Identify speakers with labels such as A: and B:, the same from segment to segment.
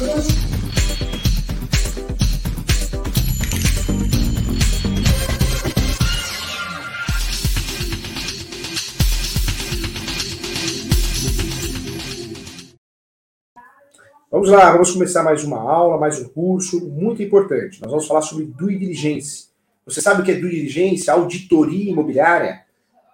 A: Vamos lá, vamos começar mais uma aula, mais um curso muito importante. Nós vamos falar sobre due diligence. Você sabe o que é due diligence? Auditoria imobiliária,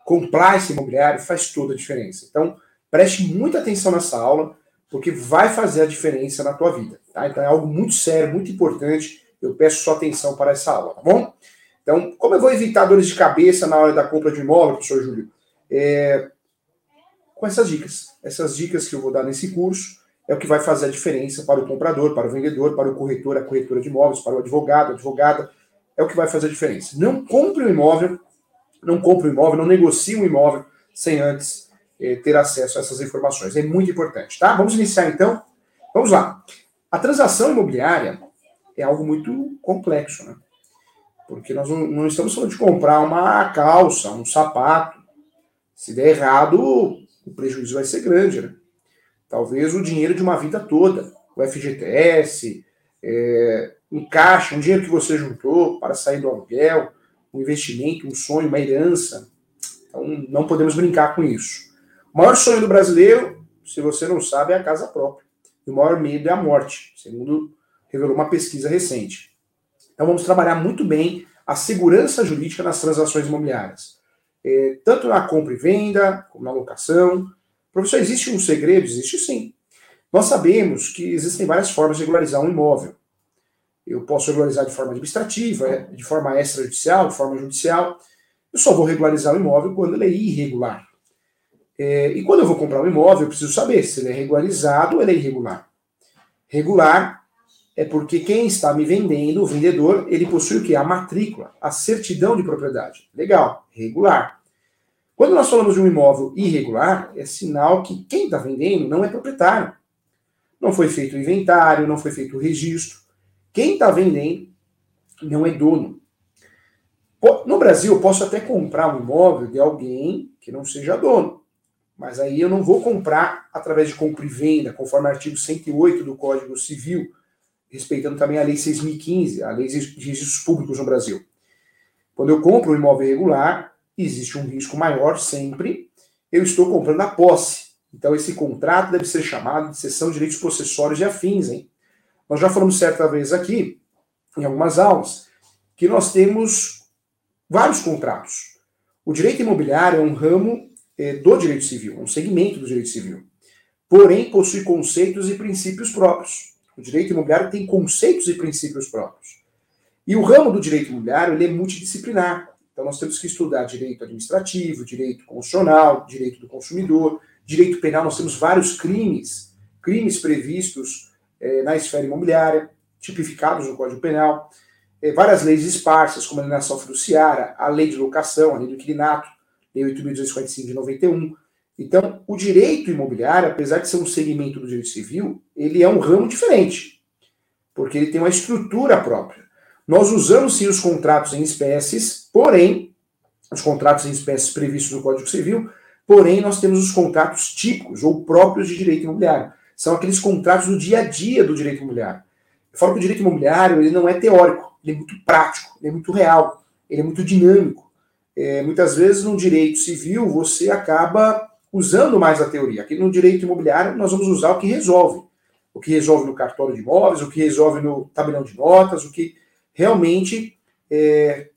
A: compliance imobiliário, faz toda a diferença. Então, preste muita atenção nessa aula, porque vai fazer a diferença na tua vida. Tá? Então, é algo muito sério, muito importante. Eu peço sua atenção para essa aula, tá bom? Então, como eu vou evitar dores de cabeça na hora da compra de imóvel, professor Júlio? É... Com essas dicas. Essas dicas que eu vou dar nesse curso é o que vai fazer a diferença para o comprador, para o vendedor, para o corretor, a corretora de imóveis, para o advogado, a advogada, é o que vai fazer a diferença. Não compre um imóvel, não compre um imóvel, não negocie um imóvel sem antes ter acesso a essas informações. É muito importante, tá? Vamos iniciar então. Vamos lá. A transação imobiliária é algo muito complexo, né? Porque nós não, não estamos falando de comprar uma calça, um sapato. Se der errado, o prejuízo vai ser grande, né? Talvez o dinheiro de uma vida toda. O FGTS, é, um caixa, um dinheiro que você juntou para sair do aluguel, um investimento, um sonho, uma herança. Então, não podemos brincar com isso. O maior sonho do brasileiro, se você não sabe, é a casa própria. E o maior medo é a morte, segundo revelou uma pesquisa recente. Então, vamos trabalhar muito bem a segurança jurídica nas transações imobiliárias. É, tanto na compra e venda, como na locação, Professor, existe um segredo? Existe sim. Nós sabemos que existem várias formas de regularizar um imóvel. Eu posso regularizar de forma administrativa, de forma extrajudicial, de forma judicial. Eu só vou regularizar o imóvel quando ele é irregular. É, e quando eu vou comprar um imóvel, eu preciso saber se ele é regularizado ou ele é irregular. Regular é porque quem está me vendendo, o vendedor, ele possui o que? A matrícula, a certidão de propriedade. Legal, regular. Quando nós falamos de um imóvel irregular, é sinal que quem está vendendo não é proprietário. Não foi feito o inventário, não foi feito o registro. Quem está vendendo não é dono. No Brasil, eu posso até comprar um imóvel de alguém que não seja dono. Mas aí eu não vou comprar através de compra e venda, conforme o artigo 108 do Código Civil, respeitando também a Lei 6.015, a Lei de Registros Públicos no Brasil. Quando eu compro um imóvel irregular, existe um risco maior sempre. Eu estou comprando a posse. Então, esse contrato deve ser chamado de cessão de direitos possessórios e afins, hein? Nós já falamos certa vez aqui, em algumas aulas, que nós temos vários contratos. O direito imobiliário é um ramo do direito civil, um segmento do direito civil. Porém, possui conceitos e princípios próprios. O direito imobiliário tem conceitos e princípios próprios. E o ramo do direito imobiliário ele é multidisciplinar. Então, nós temos que estudar direito administrativo, direito constitucional, direito do consumidor, direito penal. Nós temos vários crimes, crimes previstos é, na esfera imobiliária, tipificados no Código Penal, é, várias leis esparsas, como a alienação fiduciária, a lei de locação, a lei do inquilinato, lei 8.245 de 91. Então, o direito imobiliário, apesar de ser um segmento do direito civil, ele é um ramo diferente, porque ele tem uma estrutura própria. Nós usamos sim os contratos em espécies, porém, os contratos em espécies previstos no Código Civil, porém nós temos os contratos típicos ou próprios de direito imobiliário. São aqueles contratos do dia a dia do direito imobiliário. Eu falo que o direito imobiliário ele não é teórico, ele é muito prático, ele é muito real, ele é muito dinâmico. É, muitas vezes no direito civil você acaba usando mais a teoria. Aqui no direito imobiliário nós vamos usar o que resolve. O que resolve no cartório de imóveis, o que resolve no tabelão de notas, o que realmente é,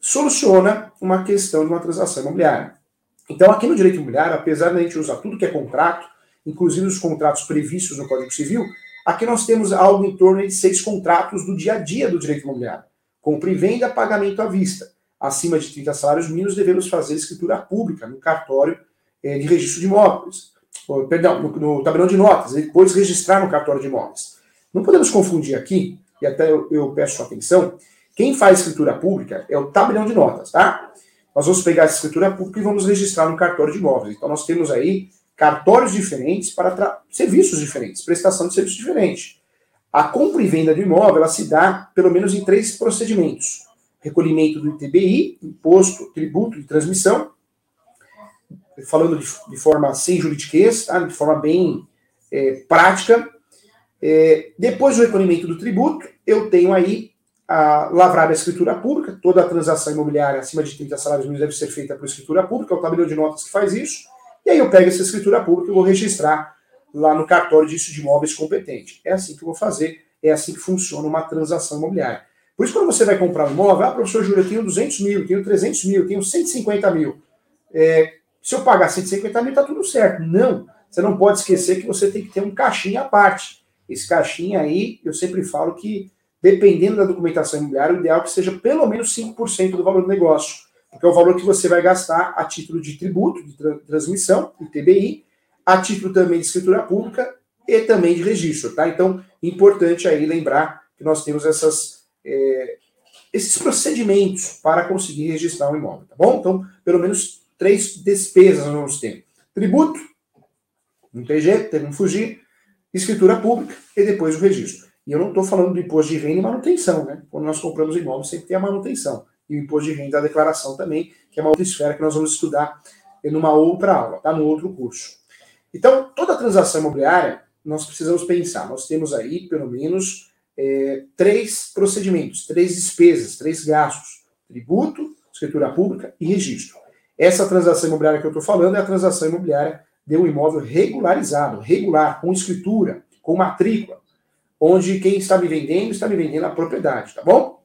A: soluciona uma questão de uma transação imobiliária. Então, aqui no direito imobiliário, apesar de a gente usar tudo que é contrato, inclusive os contratos previstos no Código Civil, aqui nós temos algo em torno de seis contratos do dia a dia do direito imobiliário. Compra e venda, pagamento à vista. Acima de 30 salários mínimos, devemos fazer escritura pública no cartório é, de registro de imóveis. Perdão, no, no tabelão de notas, depois registrar no cartório de imóveis. Não podemos confundir aqui e até eu, eu peço sua atenção, quem faz escritura pública é o tabelião de notas, tá? Nós vamos pegar essa escritura pública e vamos registrar no cartório de imóveis. Então nós temos aí cartórios diferentes para serviços diferentes, prestação de serviço diferente. A compra e venda do imóvel ela se dá pelo menos em três procedimentos: recolhimento do ITBI, imposto, tributo de transmissão, falando de, de forma sem juridiquês, tá? de forma bem é, prática, É, depois do recolhimento do tributo, eu tenho aí a lavrada a escritura pública, toda a transação imobiliária acima de 30 salários mínimos deve ser feita por escritura pública, é o tabelião de notas que faz isso, e aí eu pego essa escritura pública e vou registrar lá no cartório disso de imóveis competente. É assim que eu vou fazer, é assim que funciona uma transação imobiliária. Por isso, quando você vai comprar um imóvel, ah, professor Júlio, eu tenho 200 mil, tenho 300 mil, tenho 150 mil. É, se eu pagar 150 mil, está tudo certo. Não, você não pode esquecer que você tem que ter um caixinha à parte. Esse caixinha aí, eu sempre falo que, dependendo da documentação imobiliária, o ideal é que seja pelo menos 5% do valor do negócio, porque é o valor que você vai gastar a título de tributo, de tra transmissão, ITBI, a título também de escritura pública e também de registro, tá? Então, importante aí lembrar que nós temos essas, é, esses procedimentos para conseguir registrar um imóvel, tá bom? Então, pelo menos três despesas nós vamos ter: tributo, não tem jeito, tem fugir, escritura pública e depois o registro. E eu não estou falando do imposto de renda e manutenção, né? Quando nós compramos imóvel, sempre tem a manutenção. E o imposto de renda a declaração também, que é uma outra esfera que nós vamos estudar numa outra aula, tá? No outro curso. Então, toda transação imobiliária, nós precisamos pensar. Nós temos aí, pelo menos, é, três procedimentos, três despesas, três gastos: tributo, escritura pública e registro. Essa transação imobiliária que eu estou falando é a transação imobiliária de um imóvel regularizado, regular, com escritura, com matrícula, onde quem está me vendendo está me vendendo a propriedade, tá bom?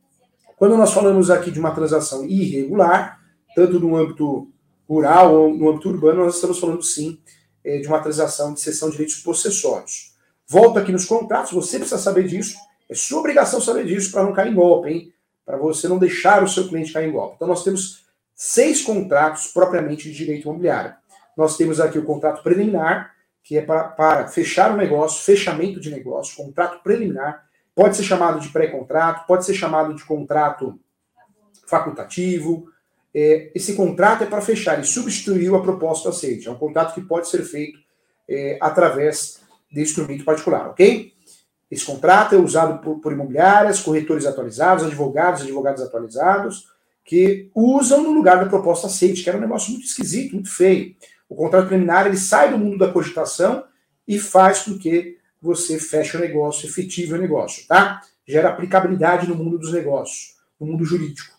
A: Quando nós falamos aqui de uma transação irregular, tanto no âmbito rural ou no âmbito urbano, nós estamos falando sim é, de uma transação de cessão de direitos possessórios. Volta aqui nos contratos, você precisa saber disso, é sua obrigação saber disso para não cair em golpe, hein? Para você não deixar o seu cliente cair em golpe. Então nós temos seis contratos propriamente de direito imobiliário. Nós temos aqui o contrato preliminar, que é para, para fechar o negócio, fechamento de negócio, contrato preliminar. Pode ser chamado de pré-contrato, pode ser chamado de contrato facultativo, é, esse contrato é para fechar e substituir a proposta aceite. É um contrato que pode ser feito é, através de instrumento particular, ok? Esse contrato é usado por, por, imobiliárias, corretores atualizados, advogados, advogados atualizados, que usam no lugar da proposta aceite, que era um negócio muito esquisito, muito feio. O contrato preliminar ele sai do mundo da cogitação e faz com que você feche o negócio, efetive o negócio, tá? Gera aplicabilidade no mundo dos negócios, no mundo jurídico.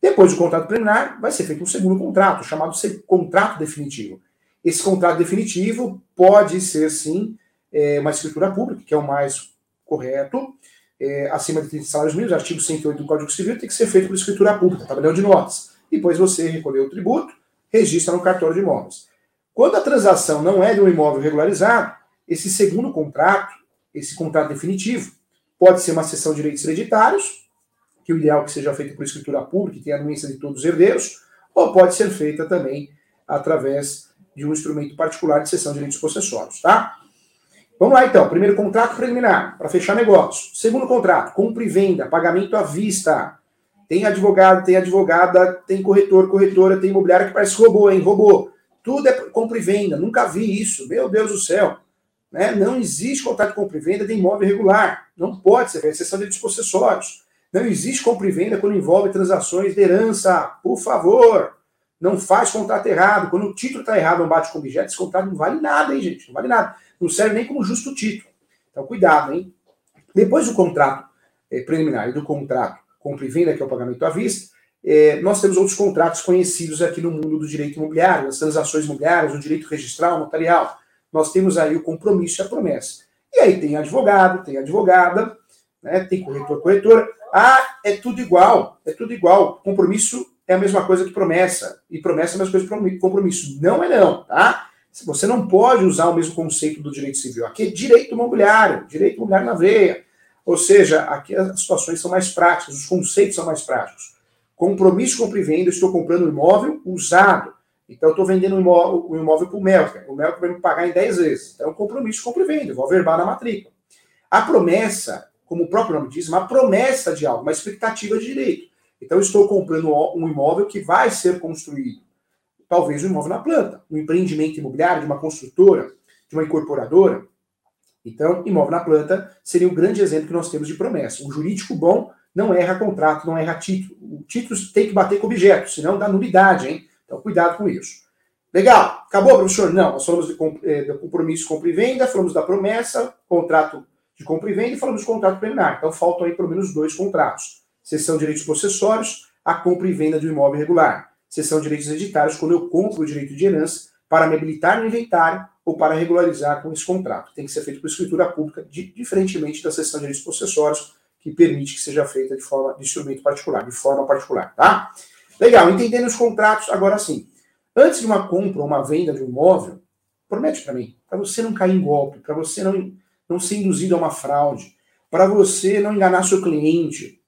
A: Depois do contrato preliminar, vai ser feito um segundo contrato, chamado contrato definitivo. Esse contrato definitivo pode ser, sim, é, uma escritura pública, que é o mais correto, é, acima de 30 salários mínimos, artigo 108 do Código Civil, tem que ser feito por escritura pública, tabelião de notas. Depois você recolheu o tributo, registra no cartório de imóveis. Quando a transação não é de um imóvel regularizado, esse segundo contrato, esse contrato definitivo, pode ser uma cessão de direitos hereditários, que o ideal é que seja feito por escritura pública, que tenha anuência de todos os herdeiros, ou pode ser feita também através de um instrumento particular de cessão de direitos possessórios, tá? Vamos lá então. Primeiro contrato preliminar, para fechar negócio. Segundo contrato, compra e venda, pagamento à vista. Tem advogado, tem advogada, tem corretor, corretora, tem imobiliária que parece robô, hein? Robô. Tudo é compra e venda. Nunca vi isso. Meu Deus do céu. Né? Não existe contrato de compra e venda de imóvel irregular. Não pode ser, exceção de possessórios. Não existe compra e venda quando envolve transações de herança. Por favor, não faz contrato errado. Quando o título está errado, não bate com objeto, esse contrato não vale nada, hein, gente? Não vale nada. Não serve nem como justo título. Então, cuidado, hein? Depois do contrato é, preliminar e do contrato compra e venda, que é o pagamento à vista, é, nós temos outros contratos conhecidos aqui no mundo do direito imobiliário, as transações imobiliárias, o direito registral, notarial. Nós temos aí o compromisso e a promessa. E aí tem advogado, tem advogada, né, tem corretor, corretora. Ah, é tudo igual, é tudo igual. Compromisso é a mesma coisa que promessa. E promessa é a mesma coisa que compromisso. Não é não, tá? Você não pode usar o mesmo conceito do direito civil. Aqui é direito imobiliário, direito imobiliário na veia. Ou seja, aqui as situações são mais práticas, os conceitos são mais práticos. Compromisso compra e venda, estou comprando um imóvel usado. Então, eu estou vendendo o imóvel, o imóvel para o Melker. O Melker vai me pagar em 10 vezes. Então, é um compromisso compra e venda, vou averbar na matrícula. A promessa como o próprio nome diz, uma promessa de algo, uma expectativa de direito. Então, estou comprando um imóvel que vai ser construído. Talvez um imóvel na planta, um empreendimento imobiliário de uma construtora, de uma incorporadora. Então, imóvel na planta seria o grande exemplo que nós temos de promessa. Um jurídico bom não erra contrato, não erra título. O título tem que bater com objeto, senão dá nulidade, hein? Então, cuidado com isso. Legal. Acabou, professor? Não, nós falamos de, eh, compromisso compra e venda, falamos da promessa, contrato de compra e venda e falamos de contrato preliminar. Então faltam aí pelo menos dois contratos. Sessão de direitos possessórios, a compra e venda do imóvel irregular. Sessão de direitos hereditários, quando eu compro o direito de herança para me habilitar no inventário ou para regularizar com esse contrato. Tem que ser feito por escritura pública, diferentemente da sessão de direitos possessórios, que permite que seja feita de forma de instrumento particular, de forma particular, tá? Legal, entendendo os contratos, agora sim. Antes de uma compra ou uma venda de um imóvel, promete para mim, para você não cair em golpe, para você não, não ser induzido a uma fraude, para você não enganar seu cliente.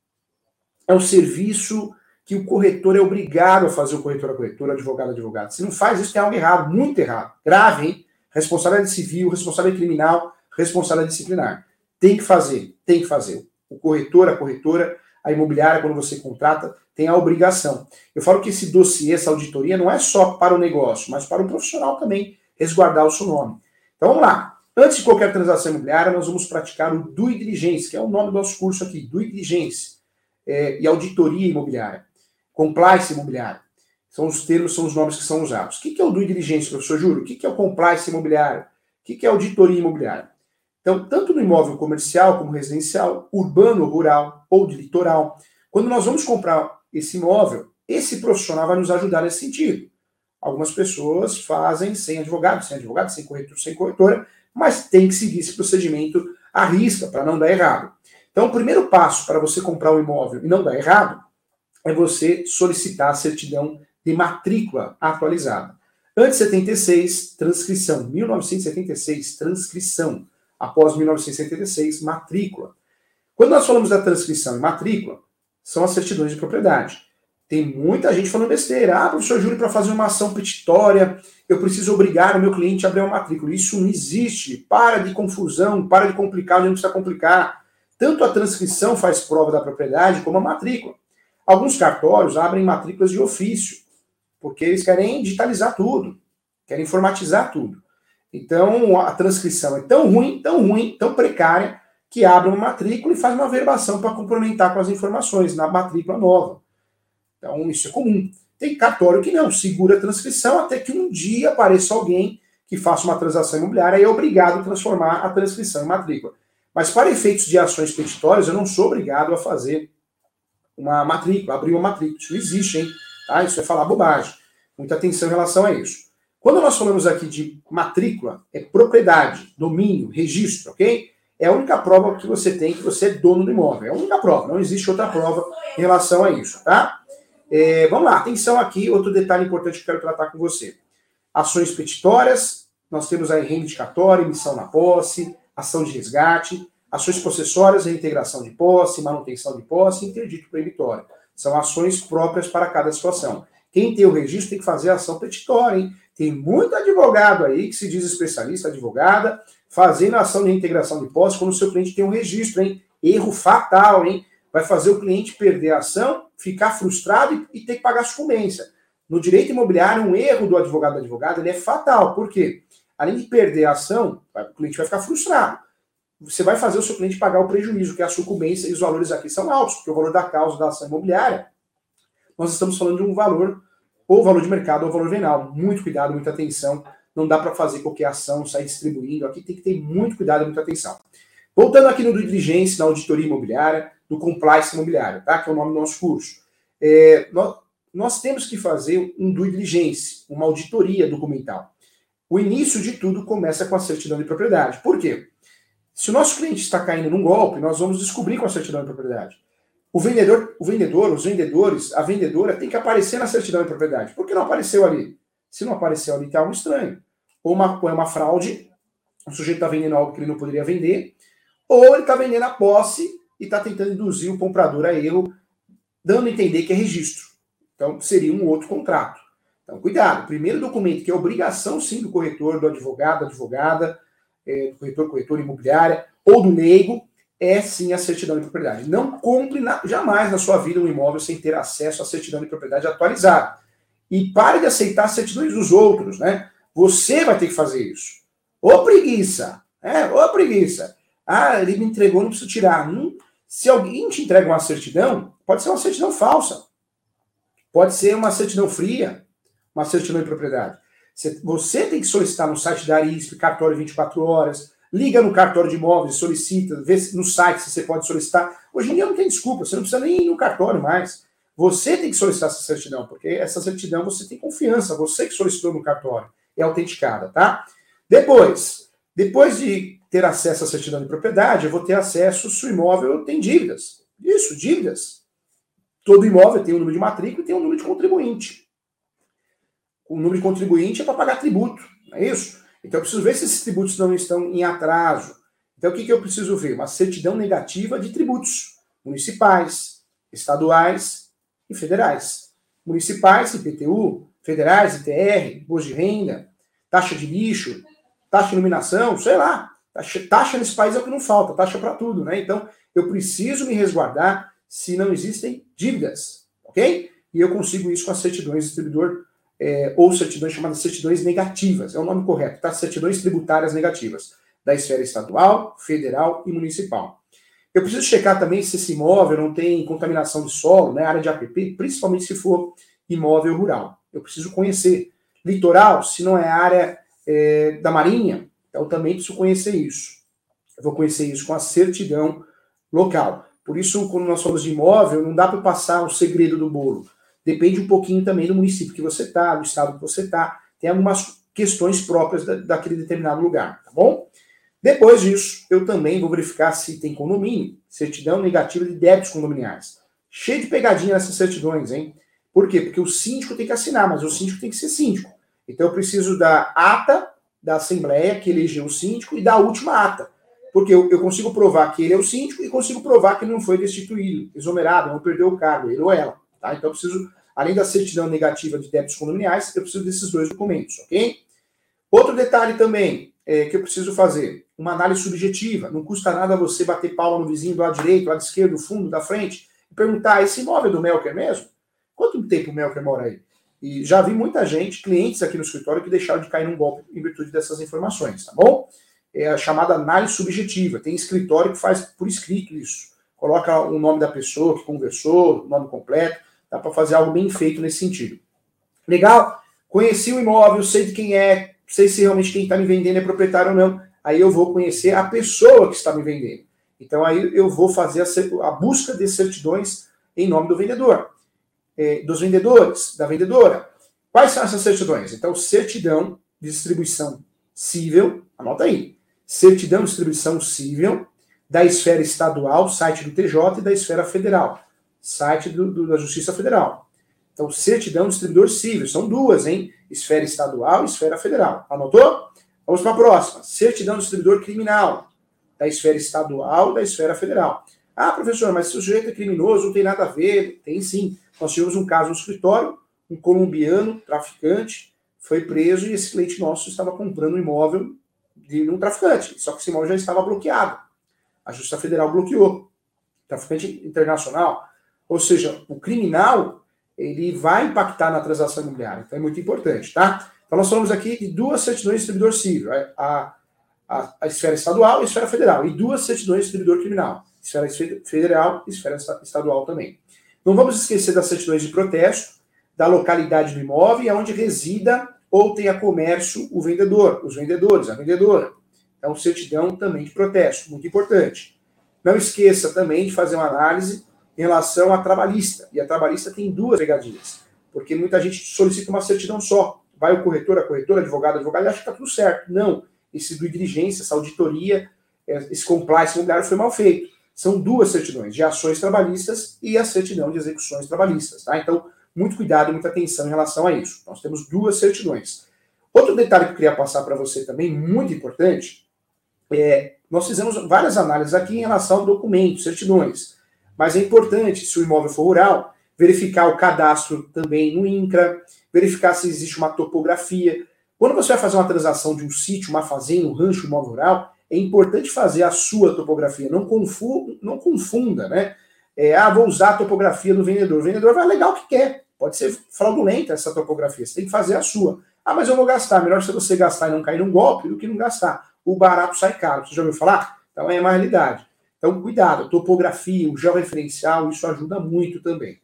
A: É um serviço que o corretor é obrigado a fazer, o corretor, a corretora, advogado, advogado. Se não faz isso, tem algo errado, muito errado. Grave, hein? Responsabilidade civil, responsabilidade criminal, responsabilidade disciplinar. Tem que fazer, tem que fazer. O corretor, a corretora, a imobiliária, quando você contrata, tem a obrigação. Eu falo que esse dossiê, essa auditoria, não é só para o negócio, mas para o profissional também resguardar o seu nome. Então vamos lá. Antes de qualquer transação imobiliária, nós vamos praticar o due diligence, que é o nome do nosso curso aqui, due diligence é, e auditoria imobiliária, compliance imobiliária. São os termos, são os nomes que são usados. O que é o due diligence, professor Júlio? O que é o compliance imobiliário? O que é auditoria imobiliária? Então, tanto no imóvel comercial como residencial, urbano, rural ou de litoral, quando nós vamos comprar esse imóvel, esse profissional vai nos ajudar nesse sentido. Algumas pessoas fazem sem advogado, sem advogado, sem corretor, sem corretora, mas tem que seguir esse procedimento à risca para não dar errado. Então, o primeiro passo para você comprar um imóvel e não dar errado é você solicitar a certidão de matrícula atualizada. Antes de 76, transcrição. 1976, transcrição. Após 1976, matrícula. Quando nós falamos da transcrição e matrícula, são as certidões de propriedade. Tem muita gente falando besteira. Ah, professor Júlio, para fazer uma ação petitória, eu preciso obrigar o meu cliente a abrir uma matrícula. Isso não existe. Para de confusão, para de complicar onde não precisa complicar. Tanto a transcrição faz prova da propriedade, como a matrícula. Alguns cartórios abrem matrículas de ofício, porque eles querem digitalizar tudo, querem informatizar tudo. Então, a transcrição é tão ruim, tão ruim, tão precária, que abre uma matrícula e faz uma verbação para complementar com as informações na matrícula nova. Então, isso é comum. Tem cartório que não, segura a transcrição até que um dia apareça alguém que faça uma transação imobiliária e é obrigado a transformar a transcrição em matrícula. Mas para efeitos de ações petitórias, eu não sou obrigado a fazer uma matrícula, abrir uma matrícula. Isso não existe, hein? Tá? Isso é falar bobagem. Muita atenção em relação a isso. Quando nós falamos aqui de matrícula, é propriedade, domínio, registro, ok? É a única prova que você tem que você é dono do imóvel. É a única prova, não existe outra prova em relação a isso, tá? É, vamos lá, atenção aqui, outro detalhe importante que eu quero tratar com você. Ações petitórias, nós temos aí reivindicatória, emissão na posse, ação de resgate, ações possessórias, reintegração de posse, manutenção de posse interdito proibitório. São ações próprias para cada situação. Quem tem o registro tem que fazer a ação petitória, hein? Tem muito advogado aí que se diz especialista, advogada, fazendo ação de reintegração de posse quando o seu cliente tem um registro, hein? Erro fatal, hein? Vai fazer o cliente perder a ação ficar frustrado e, ter que pagar sucumbência. No direito imobiliário, um erro do advogado advogada é fatal. Por quê? Além de perder a ação, o cliente vai ficar frustrado. Você vai fazer o seu cliente pagar o prejuízo, que é a sucumbência, e os valores aqui são altos, porque o valor da causa da ação imobiliária, nós estamos falando de um valor, ou valor de mercado, ou valor venal. Muito cuidado, muita atenção. Não dá para fazer qualquer ação, sair distribuindo. Aqui tem que ter muito cuidado e muita atenção. Voltando aqui no due diligence, na auditoria imobiliária, do compliance imobiliário, tá? que é o nome do nosso curso. É, nós, nós temos que fazer um due diligence, uma auditoria documental. O início de tudo começa com a certidão de propriedade. Por quê? Se o nosso cliente está caindo num golpe, nós vamos descobrir com a certidão de propriedade. O vendedor, o vendedor, os vendedores, a vendedora tem que aparecer na certidão de propriedade. Por que não apareceu ali? Se não apareceu ali, está algo estranho. Ou, uma, ou é uma fraude, o sujeito está vendendo algo que ele não poderia vender, ou ele está vendendo a posse e está tentando induzir o comprador a erro, dando a entender que é registro. Então, seria um outro contrato. Então, cuidado. Primeiro documento, que é obrigação, sim, do corretor, do advogado, advogada, é, do corretor, corretor imobiliária, ou do leigo, é sim a certidão de propriedade. Não compre na, jamais na sua vida um imóvel sem ter acesso à certidão de propriedade atualizada. E pare de aceitar certidões dos outros, né? Você vai ter que fazer isso. Ô preguiça! É, ô preguiça! Ah, ele me entregou, não preciso tirar. Não, se alguém te entrega uma certidão, pode ser uma certidão falsa. Pode ser uma certidão fria, uma certidão de propriedade. Você tem que solicitar no site da ARISP, cartório 24 horas, liga no cartório de imóveis, solicita, vê no site se você pode solicitar. Hoje em dia não tem desculpa, você não precisa nem ir no cartório mais. Você tem que solicitar essa certidão, porque essa certidão você tem confiança, você que solicitou no cartório, é autenticada, tá? Depois, depois de ter acesso à certidão de propriedade, eu vou ter acesso se o imóvel tem dívidas. Isso, dívidas. Todo imóvel tem um número de matrícula e tem um número de contribuinte. O número de contribuinte é para pagar tributo, não é isso? Então eu preciso ver se esses tributos não estão em atraso. Então o que, que eu preciso ver? Uma certidão negativa de tributos municipais, estaduais e federais. Municipais, IPTU, federais, ITR, imposto de renda, taxa de lixo, taxa de iluminação, sei lá. Taxa, taxa nesse país é o que não falta, taxa para tudo, né? Então eu preciso me resguardar se não existem dívidas, ok? E eu consigo isso com as certidões de distribuidor é, ou certidões chamadas certidões negativas, é o nome correto, tá? Certidões tributárias negativas, da esfera estadual, federal e municipal. Eu preciso checar também se esse imóvel não tem contaminação de solo, né, área de APP, principalmente se for imóvel rural. Eu preciso conhecer. Litoral, se não é área é, da Marinha, então também preciso conhecer isso. Eu vou conhecer isso com a certidão local. Por isso, quando nós falamos de imóvel, não dá para passar o segredo do bolo. Depende um pouquinho também do município que você está, do estado que você está. Tem algumas questões próprias da, daquele determinado lugar, tá bom? Depois disso, eu também vou verificar se tem condomínio, certidão negativa de débitos condominiais. Cheio de pegadinha nessas certidões, hein? Por quê? Porque o síndico tem que assinar, mas o síndico tem que ser síndico. Então eu preciso da ata da Assembleia que elegeu o síndico e da última ata. Porque eu, eu, consigo provar que ele é o síndico e consigo provar que ele não foi destituído, exonerado, não perdeu o cargo, ele ou ela. Tá? Então eu preciso, além da certidão negativa de débitos condominiais, eu preciso desses dois documentos, ok? Outro detalhe também é, que eu preciso fazer, uma análise subjetiva. Não custa nada você bater palma no vizinho do lado direito, do lado esquerdo, do fundo, da frente, e perguntar, esse imóvel é do Melker mesmo? Quanto tempo o Melker mora aí? E já vi muita gente, clientes aqui no escritório, que deixaram de cair num golpe em virtude dessas informações, tá bom? é a chamada análise subjetiva. Tem escritório que faz por escrito isso. Coloca o nome da pessoa que conversou, o nome completo. Dá para fazer algo bem feito nesse sentido. Legal? Conheci o imóvel, sei de quem é, sei se realmente quem está me vendendo é proprietário ou não. Aí eu vou conhecer a pessoa que está me vendendo. Então aí eu vou fazer a, a busca de certidões em nome do vendedor, é, dos vendedores, da vendedora. Quais são essas certidões? Então, certidão de distribuição cível, anota aí certidão de distribuição civil da esfera estadual, site do TJ, e da esfera federal, site do, do, da Justiça Federal. Então, certidão de distribuidor civil, são duas, hein? Esfera estadual e esfera federal. Anotou? Vamos para a próxima. Certidão de distribuidor criminal, da esfera estadual da esfera federal. Ah, professor, mas se o sujeito é criminoso, não tem nada a ver. Tem sim. Nós tivemos um caso no escritório, um colombiano, traficante, foi preso e esse cliente nosso estava comprando um imóvel de um traficante. Só que esse imóvel já estava bloqueado. A Justiça Federal bloqueou. Traficante internacional. Ou seja, o criminal ele vai impactar na transação imobiliária. Então é muito importante, tá? Então nós falamos aqui de duas certidões de distribuidor civil, é, a, a, a esfera estadual e a esfera federal, e duas certidões de distribuidor criminal, esfera federal e esfera estadual também. Não vamos esquecer das certidões de protesto, da localidade do imóvel e aonde resida ou tenha comércio o vendedor, os vendedores, a vendedora. Então, certidão também de protesto, muito importante. Não esqueça também de fazer uma análise em relação à trabalhista. E a trabalhista tem duas pegadinhas, porque muita gente solicita uma certidão só. Vai o corretor, a corretora, advogado, advogado, e acha que está tudo certo. Não. Esse do diligência, essa auditoria, é, esse compliance imobiliário foi mal feito. São duas certidões, de ações trabalhistas e a certidão de execuções trabalhistas. Tá? Então, muito cuidado e muita atenção em relação a isso. Nós temos duas certidões. Outro detalhe que eu queria passar para você também, muito importante, é nós fizemos várias análises aqui em relação a documentos, certidões. Mas é importante, se o imóvel for rural, verificar o cadastro também no INCRA, verificar se existe uma topografia. Quando você vai fazer uma transação de um sítio, uma fazenda, um rancho, um imóvel rural, é importante fazer a sua topografia. Não confunda, não confunda né? É, ah, vou usar a topografia do vendedor. O vendedor vai alegar o que quer. Pode ser fraudulenta essa topografia. Você tem que fazer a sua. Ah, mas eu vou gastar. Melhor se você gastar e não cair num golpe do que não gastar. O barato sai caro. Você já ouviu falar? Então é uma realidade. Então, cuidado, topografia, o georreferencial, isso ajuda muito também.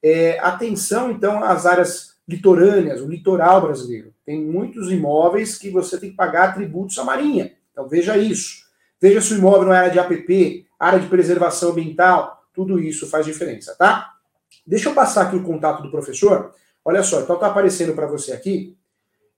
A: É, atenção, então, às áreas litorâneas, o litoral brasileiro. Tem muitos imóveis que você tem que pagar tributos à Marinha. Então veja isso. Veja se o imóvel não é área de APP, área de preservação ambiental, tudo isso faz diferença, tá? Deixa eu passar aqui o contato do professor. Olha só, então tá aparecendo para você aqui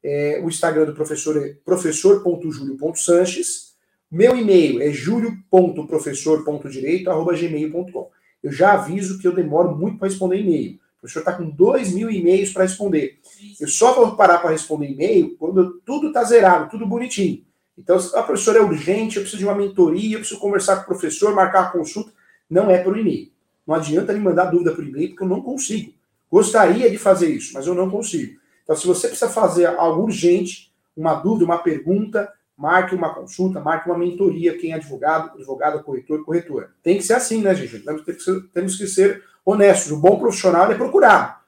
A: é, o Instagram do professor é professor.julio.sanches. Meu e-mail é julio.professor.direito.gmail.com. Eu já aviso que eu demoro muito para responder e-mail. O professor está com dois mil e-mails para responder. Eu só vou parar para responder e-mail quando tudo está zerado, tudo bonitinho. Então, se a professora é urgente, eu preciso de uma mentoria, eu preciso conversar com o professor, marcar a consulta, não é por e-mail. Não adianta me mandar dúvida por e-mail, porque eu não consigo. Gostaria de fazer isso, mas eu não consigo. Então, se você precisa fazer algo urgente, uma dúvida, uma pergunta, marque uma consulta, marque uma mentoria, quem é advogado, advogado, corretor, corretora. Tem que ser assim, né, gente? Temos que ser, temos que ser honestos. O bom profissional é procurar.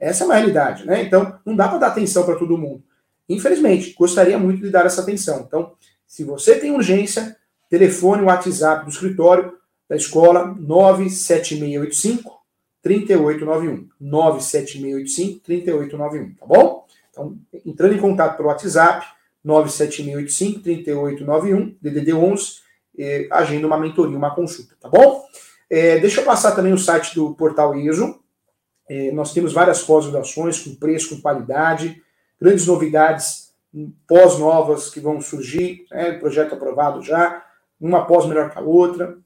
A: Essa é uma realidade, né? Então, não dá para dar atenção para todo mundo. Infelizmente, gostaria muito de dar essa atenção. Então, se você tem urgência, telefone WhatsApp do escritório da escola 97685 3891. 97685 3891, tá bom? Então, entrando em contato pelo WhatsApp, 97685-3891, DDD 11, eh, agenda uma mentoria, uma consulta, tá bom? Eh, deixa eu passar também o site do Portal ISO. Eh, nós temos várias pós-graduações com preço, com qualidade, grandes novidades pós-novas que vão surgir, né, projeto aprovado já, uma pós melhor que a outra.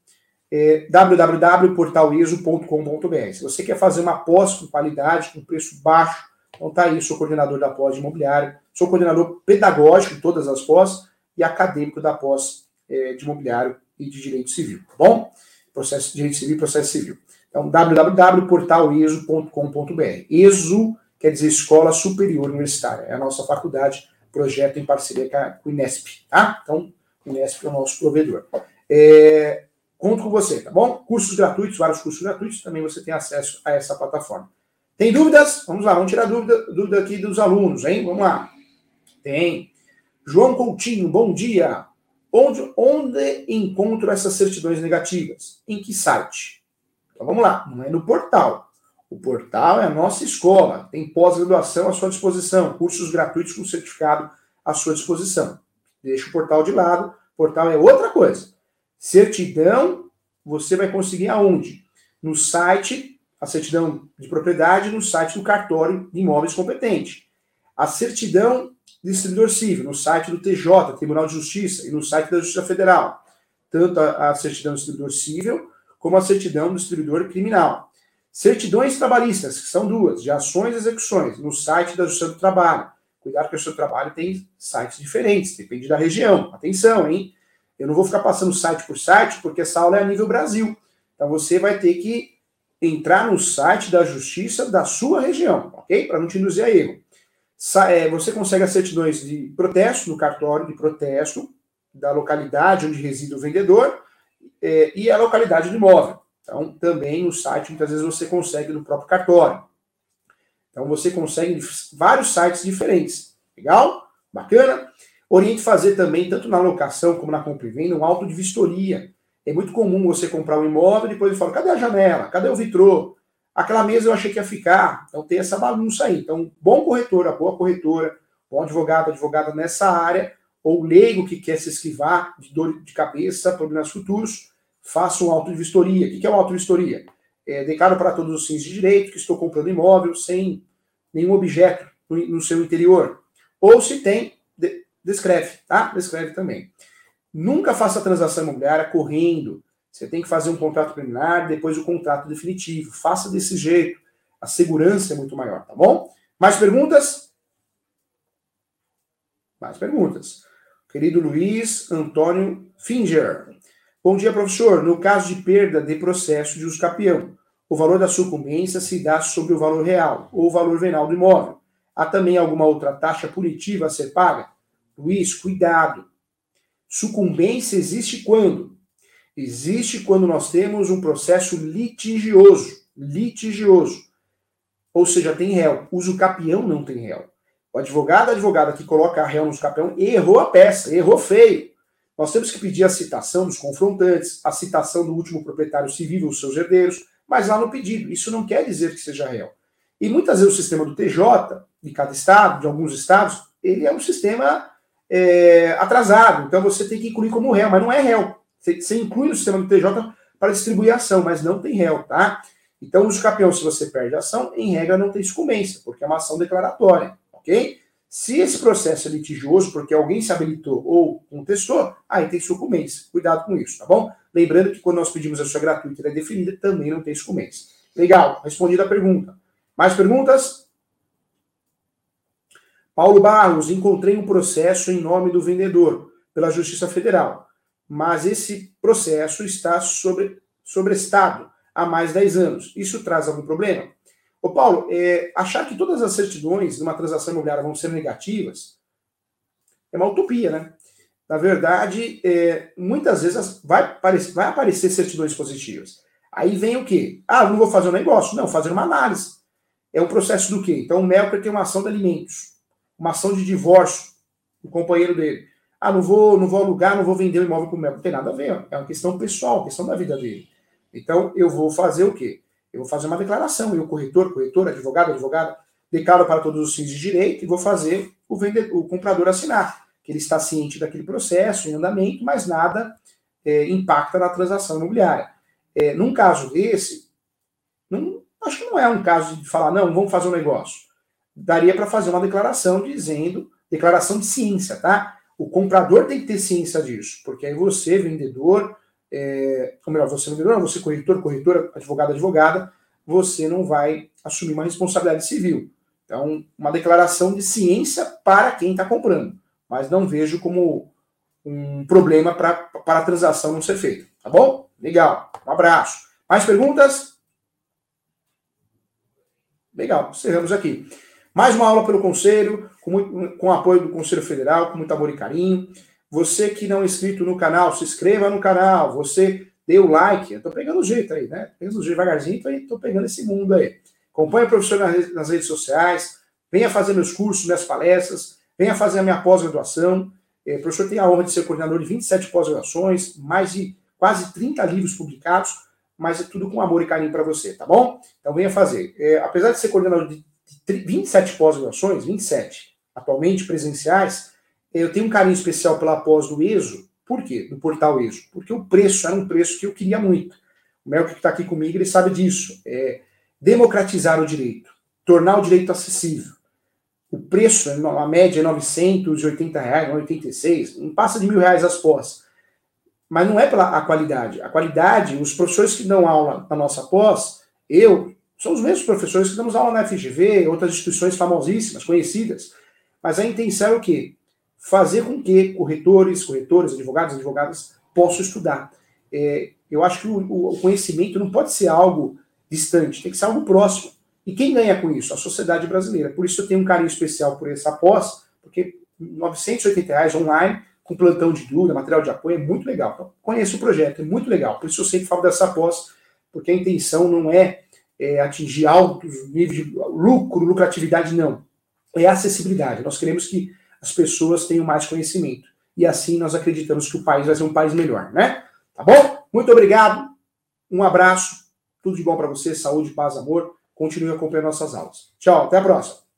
A: É, www.portaliso.com.br. Se você quer fazer uma pós com qualidade, com preço baixo, então tá aí, sou coordenador da pós imobiliária, sou coordenador pedagógico de todas as pós e acadêmico da pós é, de imobiliário e de direito civil, tá bom? Processo de direito civil e processo civil. Então, www.portaleso.com.br. ESO quer dizer Escola Superior Universitária, é a nossa faculdade, projeto em parceria com o Inesp, tá? Então, o Inesp é o nosso provedor. É, conto com você, tá bom? Cursos gratuitos, vários cursos gratuitos, também você tem acesso a essa plataforma. Tem dúvidas? Vamos lá, vamos tirar dúvida, dúvida aqui dos alunos, hein? Vamos lá. Tem. João Coutinho, bom dia. Onde, onde encontro essas certidões negativas? Em que site? Então vamos lá, não é no portal. O portal é a nossa escola, tem pós-graduação à sua disposição, cursos gratuitos com certificado à sua disposição. Deixa o portal de lado, o portal é outra coisa. Certidão, você vai conseguir aonde? No site a certidão de propriedade no site do cartório de imóveis competente. A certidão distribuidor civil no site do TJ, Tribunal de Justiça, e no site da Justiça Federal. Tanto a, a certidão do distribuidor civil como a certidão do distribuidor criminal. Certidões trabalhistas, que são duas, de ações e execuções, no site da Justiça do Trabalho. Cuidado que o seu trabalho tem sites diferentes, depende da região. Atenção, hein? Eu não vou ficar passando site por site, porque essa aula é a nível Brasil. Então você vai ter que entrar no site da justiça da sua região, ok? Para não te induzir a erro. É, você consegue as certidões de protesto no cartório de protesto da localidade onde reside o vendedor é, e a localidade do imóvel. Então, também no site, muitas vezes você consegue no próprio cartório. Então, você consegue vários sites diferentes. Legal? Bacana? Oriente fazer também, tanto na locação como na compra e venda, um auto de vistoria. É muito comum você comprar um imóvel e depois ele fala: cadê a janela? Cadê o vitrô? Aquela mesa eu achei que ia ficar. Então tem essa bagunça aí. Então, bom corretor, a boa corretora, bom advogado, advogada nessa área, ou leigo que quer se esquivar de dor de cabeça, problemas futuros, faça um auto de vistoria. O que é um auto de vistoria? É, declaro para todos os fins de direito que estou comprando imóvel sem nenhum objeto no, no seu interior. Ou se tem, de, descreve, tá? Descreve também. Nunca faça transação imobiliária correndo. Você tem que fazer um contrato preliminar, depois o contrato definitivo. Faça desse jeito. A segurança é muito maior, tá bom? Mais perguntas? Mais perguntas. Querido Luiz Antônio Finger. Bom dia, professor. No caso de perda de processo de uso capião, o valor da sucumbência se dá sobre o valor real ou o valor venal do imóvel. Há também alguma outra taxa punitiva a ser paga? Luiz, cuidado. Sucumbência existe quando? Existe quando nós temos um processo litigioso. Litigioso. Ou seja, tem réu. Uso capião não tem réu. O advogado, a advogada que coloca a réu no capião errou a peça, errou feio. Nós temos que pedir a citação dos confrontantes, a citação do último proprietário civil, os seus herdeiros, mas lá no pedido. Isso não quer dizer que seja réu. E muitas vezes o sistema do TJ, de cada estado, de alguns estados, ele é um sistema é, atrasado. Então você tem que incluir como réu, mas não é réu. Você, inclui no sistema do TJ para distribuir a ação, mas não tem réu, tá? Então, uso campeão, se você perde a ação, em regra não tem sucumbência, porque é uma ação declaratória, ok? Se esse processo é litigioso, porque alguém se habilitou ou contestou, aí tem sucumbência. Cuidado com isso, tá bom? Lembrando que quando nós pedimos a sua gratuita ela é definida, também não tem sucumbência. Legal, respondida a pergunta. Mais perguntas? Paulo Barros, encontrei um processo em nome do vendedor pela Justiça Federal, mas esse processo está sobre, sobrestado há mais de 10 anos. Isso traz algum problema? Ô Paulo, é, achar que todas as certidões de uma transação imobiliária vão ser negativas é uma utopia, né? Na verdade, é, muitas vezes vai aparecer, vai aparecer certidões positivas. Aí vem o quê? Ah, não vou fazer um negócio. Não, fazer uma análise. É um processo do quê? Então o Melker tem uma ação de alimentos, uma ação de divórcio do companheiro dele. Ah, não vou, não vou alugar, não vou vender o imóvel com o Melker. Não tem nada a ver. É uma questão pessoal, questão da vida dele. Então eu vou fazer o quê? Eu vou fazer uma declaração, eu, corretor, corretor, advogado, advogada, declaro para todos os fins de direito e vou fazer o, vendedor, o comprador assinar, que ele está ciente daquele processo em andamento, mas nada é, impacta na transação imobiliária. É, num caso desse, não, acho que não é um caso de falar, não, vamos fazer um negócio. Daria para fazer uma declaração dizendo, declaração de ciência, tá? O comprador tem que ter ciência disso, porque aí você, vendedor, é, ou melhor, você vendedor, não, você corretor, corretora, advogado, advogada, você não vai assumir uma responsabilidade civil. Então, uma declaração de ciência para quem está comprando. Mas não vejo como um problema para a transação não ser feita. Tá bom? Legal. Um abraço. Mais perguntas? Legal. Encerramos aqui. Mais uma aula pelo Conselho, com, muito, com apoio do Conselho Federal, com muito amor e carinho. Você que não é inscrito no canal, se inscreva no canal. Você dê o like. Eu tô pegando o jeito aí, né? Pegando o jeito devagarzinho, tô, tô pegando esse mundo aí. Acompanhe o professor nas, redes sociais. Venha fazer meus cursos, minhas palestras. Venha fazer a minha pós-graduação. É, o professor tem a honra de ser coordenador de 27 pós-graduações, mais de quase 30 livros publicados, mas é tudo com amor e carinho para você, tá bom? Então venha fazer. É, apesar de ser coordenador de 27 pós-graduações, 27 atualmente presenciais, eu tenho um carinho especial pela pós do ESO. Por quê? Do portal ESO. Porque o preço era um preço que eu queria muito. O Melk que está aqui comigo, ele sabe disso. É democratizar o direito, tornar o direito acessível. O preço, a média é 980 reais, 986, não passa de mil reais as pós. Mas não é pela a qualidade. A qualidade, os professores que dão aula na nossa pós, eu, são os mesmos professores que damos aula na FGV, outras instituições famosíssimas, conhecidas. Mas a intenção é o quê? fazer com que corretores, corretores, advogados, advogadas possam estudar. É, eu acho que o, o, conhecimento não pode ser algo distante, tem que ser algo próximo. E quem ganha com isso? A sociedade brasileira. Por isso eu tenho um carinho especial por essa pós, porque 980 reais online, com plantão de dúvida, material de apoio, é muito legal. Então, conheço o projeto, é muito legal. Por isso eu sempre falo dessa pós, porque a intenção não é, é atingir altos níveis de lucro, lucratividade, não. É acessibilidade. Nós queremos que as pessoas tenham mais conhecimento. E assim nós acreditamos que o país vai ser um país melhor, né? Tá bom? Muito obrigado. Um abraço. Tudo de bom para você. Saúde, paz, amor. Continue acompanhando nossas aulas. Tchau, até a próxima.